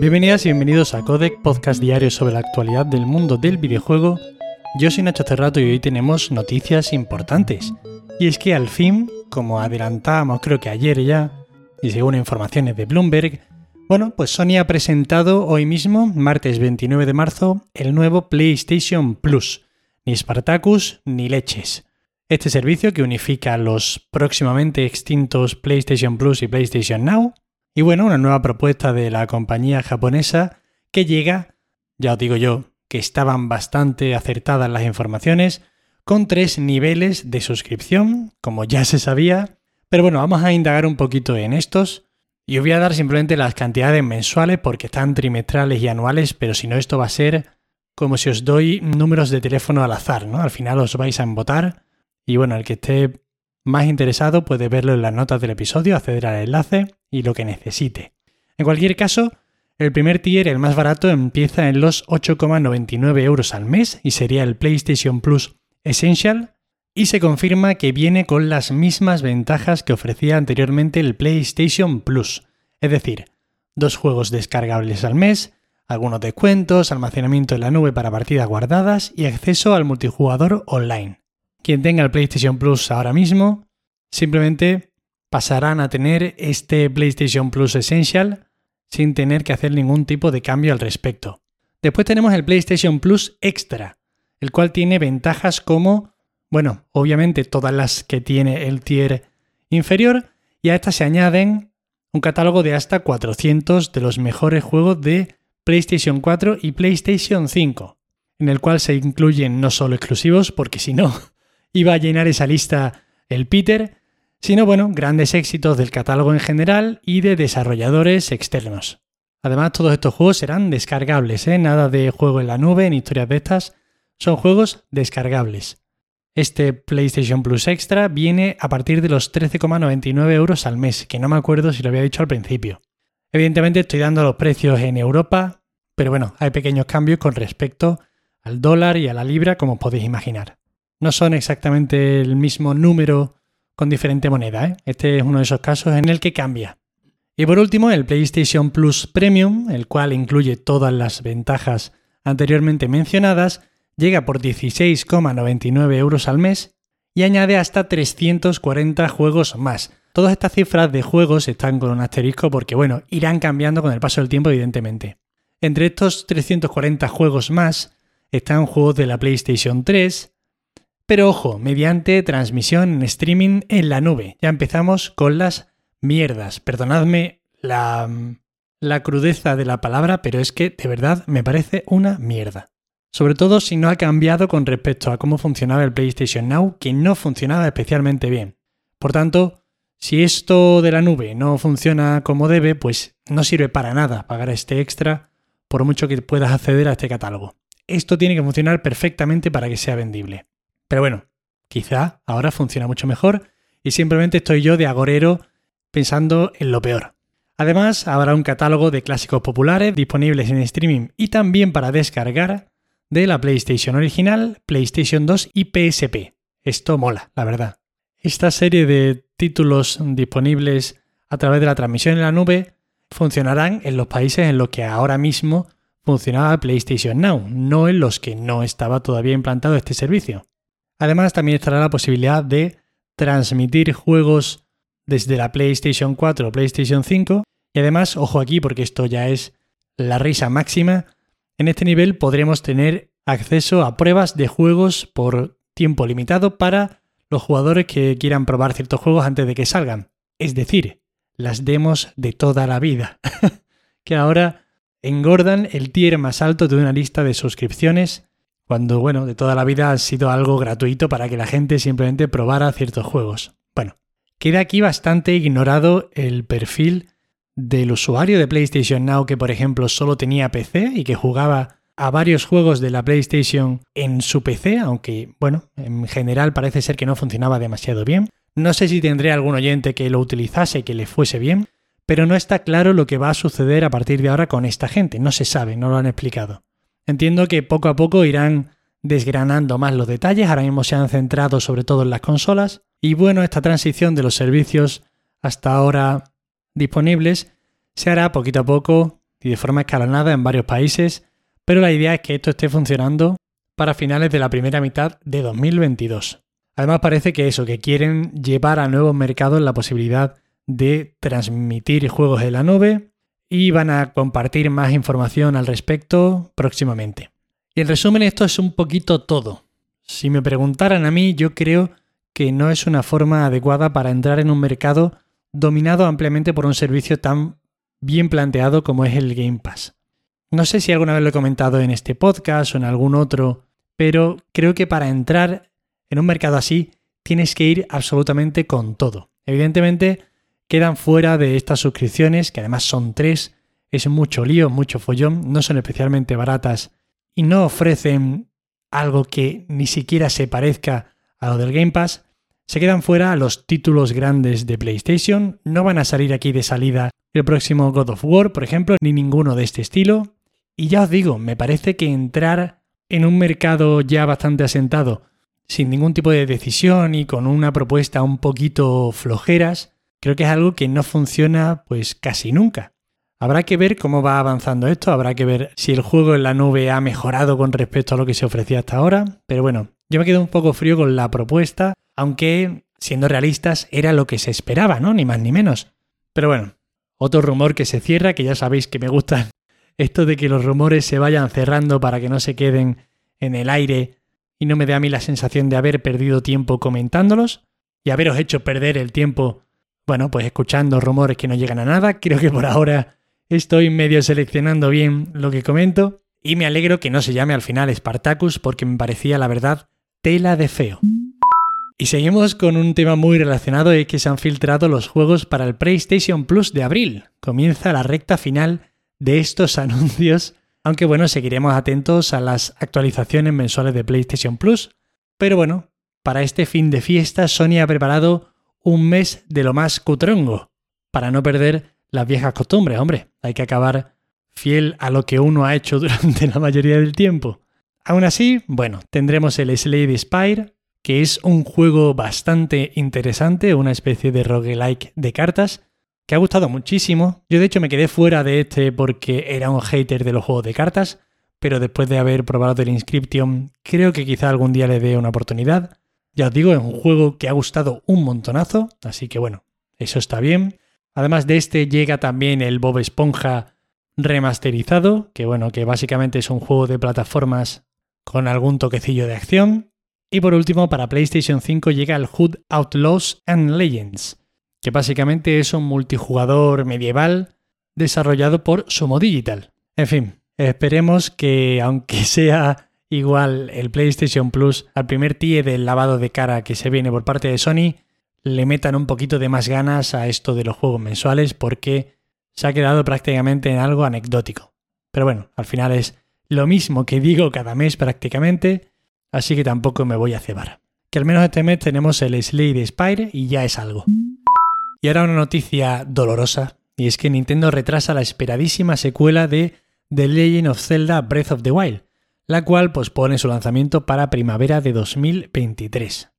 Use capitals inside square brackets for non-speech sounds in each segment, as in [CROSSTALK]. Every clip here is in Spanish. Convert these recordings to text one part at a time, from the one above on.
Bienvenidas y bienvenidos a Codec, podcast diario sobre la actualidad del mundo del videojuego. Yo soy Nacho Cerrato y hoy tenemos noticias importantes. Y es que al fin, como adelantábamos creo que ayer ya, y según informaciones de Bloomberg, bueno, pues Sony ha presentado hoy mismo, martes 29 de marzo, el nuevo PlayStation Plus. Ni Spartacus ni leches. Este servicio que unifica los próximamente extintos PlayStation Plus y PlayStation Now. Y bueno, una nueva propuesta de la compañía japonesa que llega, ya os digo yo, que estaban bastante acertadas las informaciones, con tres niveles de suscripción, como ya se sabía. Pero bueno, vamos a indagar un poquito en estos. Y os voy a dar simplemente las cantidades mensuales porque están trimestrales y anuales, pero si no esto va a ser como si os doy números de teléfono al azar, ¿no? Al final os vais a embotar y bueno, el que esté más interesado puede verlo en las notas del episodio, acceder al enlace y lo que necesite. En cualquier caso, el primer tier, el más barato, empieza en los 8,99 euros al mes y sería el PlayStation Plus Essential y se confirma que viene con las mismas ventajas que ofrecía anteriormente el PlayStation Plus, es decir, dos juegos descargables al mes, algunos descuentos, almacenamiento en la nube para partidas guardadas y acceso al multijugador online quien tenga el PlayStation Plus ahora mismo, simplemente pasarán a tener este PlayStation Plus Essential sin tener que hacer ningún tipo de cambio al respecto. Después tenemos el PlayStation Plus Extra, el cual tiene ventajas como, bueno, obviamente todas las que tiene el tier inferior, y a estas se añaden un catálogo de hasta 400 de los mejores juegos de PlayStation 4 y PlayStation 5, en el cual se incluyen no solo exclusivos, porque si no, iba a llenar esa lista el Peter, sino bueno, grandes éxitos del catálogo en general y de desarrolladores externos. Además, todos estos juegos serán descargables, ¿eh? nada de juego en la nube ni historias de estas, son juegos descargables. Este PlayStation Plus Extra viene a partir de los 13,99 euros al mes, que no me acuerdo si lo había dicho al principio. Evidentemente estoy dando los precios en Europa, pero bueno, hay pequeños cambios con respecto al dólar y a la libra, como podéis imaginar no son exactamente el mismo número con diferente moneda. ¿eh? Este es uno de esos casos en el que cambia. Y por último, el PlayStation Plus Premium, el cual incluye todas las ventajas anteriormente mencionadas, llega por 16,99 euros al mes y añade hasta 340 juegos más. Todas estas cifras de juegos están con un asterisco porque, bueno, irán cambiando con el paso del tiempo, evidentemente. Entre estos 340 juegos más están juegos de la PlayStation 3, pero ojo, mediante transmisión en streaming en la nube. Ya empezamos con las mierdas. Perdonadme la, la crudeza de la palabra, pero es que de verdad me parece una mierda. Sobre todo si no ha cambiado con respecto a cómo funcionaba el PlayStation Now, que no funcionaba especialmente bien. Por tanto, si esto de la nube no funciona como debe, pues no sirve para nada pagar este extra por mucho que puedas acceder a este catálogo. Esto tiene que funcionar perfectamente para que sea vendible. Pero bueno, quizá ahora funciona mucho mejor y simplemente estoy yo de agorero pensando en lo peor. Además, habrá un catálogo de clásicos populares disponibles en streaming y también para descargar de la PlayStation original, PlayStation 2 y PSP. Esto mola, la verdad. Esta serie de títulos disponibles a través de la transmisión en la nube funcionarán en los países en los que ahora mismo funcionaba PlayStation Now, no en los que no estaba todavía implantado este servicio. Además, también estará la posibilidad de transmitir juegos desde la PlayStation 4 o PlayStation 5. Y además, ojo aquí porque esto ya es la risa máxima, en este nivel podremos tener acceso a pruebas de juegos por tiempo limitado para los jugadores que quieran probar ciertos juegos antes de que salgan. Es decir, las demos de toda la vida, [LAUGHS] que ahora engordan el tier más alto de una lista de suscripciones cuando, bueno, de toda la vida ha sido algo gratuito para que la gente simplemente probara ciertos juegos. Bueno, queda aquí bastante ignorado el perfil del usuario de PlayStation Now que, por ejemplo, solo tenía PC y que jugaba a varios juegos de la PlayStation en su PC, aunque, bueno, en general parece ser que no funcionaba demasiado bien. No sé si tendré algún oyente que lo utilizase y que le fuese bien, pero no está claro lo que va a suceder a partir de ahora con esta gente, no se sabe, no lo han explicado. Entiendo que poco a poco irán desgranando más los detalles, ahora mismo se han centrado sobre todo en las consolas y bueno, esta transición de los servicios hasta ahora disponibles se hará poquito a poco y de forma escalonada en varios países, pero la idea es que esto esté funcionando para finales de la primera mitad de 2022. Además parece que eso, que quieren llevar a nuevos mercados la posibilidad de transmitir juegos en la nube y van a compartir más información al respecto próximamente. Y en resumen esto es un poquito todo. Si me preguntaran a mí, yo creo que no es una forma adecuada para entrar en un mercado dominado ampliamente por un servicio tan bien planteado como es el Game Pass. No sé si alguna vez lo he comentado en este podcast o en algún otro, pero creo que para entrar en un mercado así tienes que ir absolutamente con todo. Evidentemente quedan fuera de estas suscripciones, que además son tres, es mucho lío, mucho follón, no son especialmente baratas y no ofrecen algo que ni siquiera se parezca a lo del Game Pass, se quedan fuera los títulos grandes de PlayStation, no van a salir aquí de salida el próximo God of War, por ejemplo, ni ninguno de este estilo. Y ya os digo, me parece que entrar en un mercado ya bastante asentado, sin ningún tipo de decisión y con una propuesta un poquito flojeras, creo que es algo que no funciona pues casi nunca. Habrá que ver cómo va avanzando esto, habrá que ver si el juego en la nube ha mejorado con respecto a lo que se ofrecía hasta ahora, pero bueno, yo me quedo un poco frío con la propuesta, aunque siendo realistas era lo que se esperaba, ¿no? Ni más ni menos. Pero bueno, otro rumor que se cierra, que ya sabéis que me gusta [LAUGHS] esto de que los rumores se vayan cerrando para que no se queden en el aire y no me dé a mí la sensación de haber perdido tiempo comentándolos y haberos hecho perder el tiempo, bueno, pues escuchando rumores que no llegan a nada. Creo que por ahora Estoy medio seleccionando bien lo que comento y me alegro que no se llame al final Spartacus porque me parecía la verdad tela de feo. Y seguimos con un tema muy relacionado es que se han filtrado los juegos para el PlayStation Plus de abril. Comienza la recta final de estos [LAUGHS] anuncios, aunque bueno, seguiremos atentos a las actualizaciones mensuales de PlayStation Plus. Pero bueno, para este fin de fiesta Sony ha preparado un mes de lo más cutrongo, para no perder las viejas costumbres, hombre. Hay que acabar fiel a lo que uno ha hecho [LAUGHS] durante la mayoría del tiempo. Aún así, bueno, tendremos el Slade Spire, que es un juego bastante interesante, una especie de roguelike de cartas, que ha gustado muchísimo. Yo de hecho me quedé fuera de este porque era un hater de los juegos de cartas, pero después de haber probado el Inscription, creo que quizá algún día le dé una oportunidad. Ya os digo, es un juego que ha gustado un montonazo, así que bueno, eso está bien. Además de este llega también el Bob Esponja remasterizado, que bueno, que básicamente es un juego de plataformas con algún toquecillo de acción. Y por último, para PlayStation 5 llega el Hood Outlaws and Legends, que básicamente es un multijugador medieval desarrollado por Sumo Digital. En fin, esperemos que aunque [LAUGHS] sea igual el PlayStation Plus al primer tie del lavado de cara que se viene por parte de Sony, le metan un poquito de más ganas a esto de los juegos mensuales porque se ha quedado prácticamente en algo anecdótico. Pero bueno, al final es lo mismo que digo cada mes prácticamente, así que tampoco me voy a cebar. Que al menos este mes tenemos el Slade Spire y ya es algo. Y ahora una noticia dolorosa, y es que Nintendo retrasa la esperadísima secuela de The Legend of Zelda Breath of the Wild, la cual pospone su lanzamiento para primavera de 2023.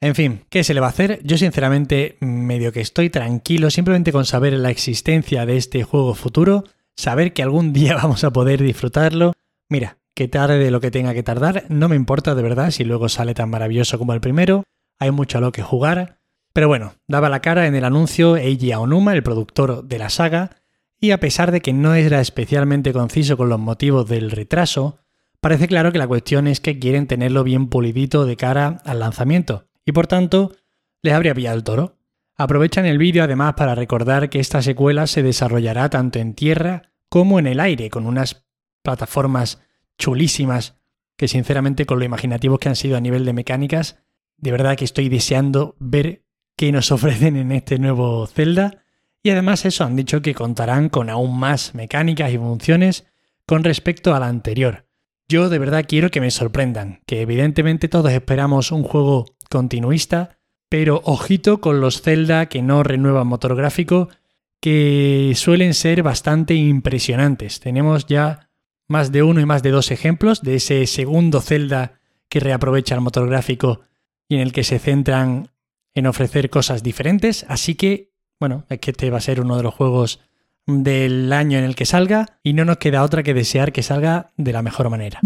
En fin, ¿qué se le va a hacer? Yo sinceramente medio que estoy tranquilo simplemente con saber la existencia de este juego futuro, saber que algún [LAUGHS] día vamos a poder disfrutarlo. Mira, que tarde lo que tenga que tardar, no me importa de verdad si luego sale tan maravilloso como el primero, hay mucho a lo que jugar. Pero bueno, daba la cara en el anuncio Eiji Aonuma, el productor de la saga, y a pesar de que no era especialmente conciso con los motivos del retraso, parece claro que la cuestión es que quieren tenerlo bien pulidito de cara al lanzamiento y por tanto les habría pillado el toro. Aprovechan el vídeo además para recordar que esta secuela se desarrollará tanto en tierra como en el aire, con unas plataformas chulísimas que sinceramente con lo imaginativos que han sido a nivel de mecánicas, de verdad que estoy deseando ver qué nos [LAUGHS] ofrecen en este nuevo Zelda. Y además eso, han dicho que contarán con aún más mecánicas y funciones con respecto al anterior. Yo de verdad quiero que me sorprendan, que evidentemente todos esperamos un juego continuista, pero ojito con los Zelda que no renuevan motor gráfico, que suelen ser bastante impresionantes. Tenemos ya más de uno y más de dos ejemplos de ese segundo Zelda que reaprovecha el motor gráfico y en el que se centran en ofrecer cosas diferentes, así que, bueno, es que este va a ser uno de los juegos del año en el que salga y no nos queda otra que desear que salga de la mejor manera.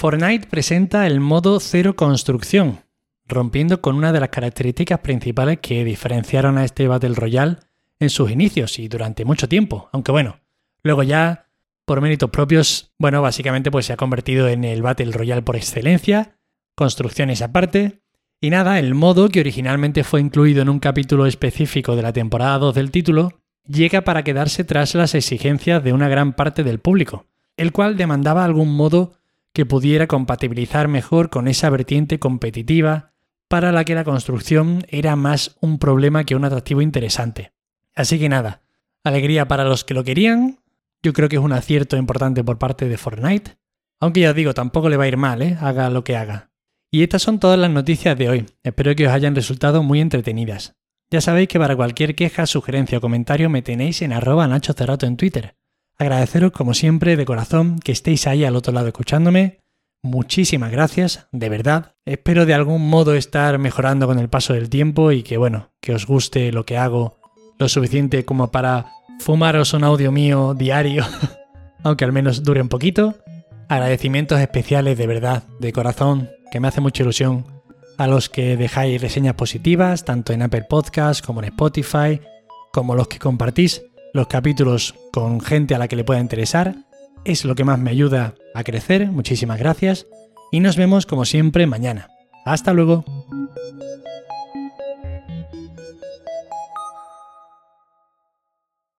Fortnite presenta el modo cero construcción, rompiendo con una de las características principales que diferenciaron a este Battle Royale en sus inicios y durante mucho tiempo, aunque bueno, luego ya por méritos propios, bueno, básicamente pues se ha convertido en el Battle Royale por excelencia, construcciones aparte, y nada, el modo que originalmente fue incluido en un capítulo específico de la temporada 2 del título, llega para quedarse tras las exigencias de una gran parte del público, el cual demandaba algún modo que pudiera compatibilizar mejor con esa vertiente competitiva para la que la construcción era más un problema que un atractivo interesante. Así que nada, alegría para los que lo querían, yo creo que es un acierto importante por parte de Fortnite, aunque ya os digo, tampoco le va a ir mal, ¿eh? haga lo que haga. Y estas son todas las noticias de hoy, espero que os hayan resultado muy entretenidas. Ya sabéis que para cualquier queja, sugerencia o comentario me tenéis en arroba Nacho Cerrato en Twitter. Agradeceros como siempre de corazón que estéis ahí al otro lado escuchándome muchísimas gracias, de verdad. Espero de algún modo estar mejorando con el paso del tiempo y que bueno, que os guste lo que hago lo suficiente como para fumaros un audio mío diario, [LAUGHS] aunque al menos dure un poquito. Agradecimientos especiales de verdad, de corazón, que me hace mucha ilusión a los que dejáis reseñas positivas, tanto en Apple Podcasts como en Spotify, como los que compartís los capítulos con gente a la que le pueda interesar es lo que más me ayuda a crecer. Muchísimas gracias y nos vemos como siempre mañana. Hasta luego.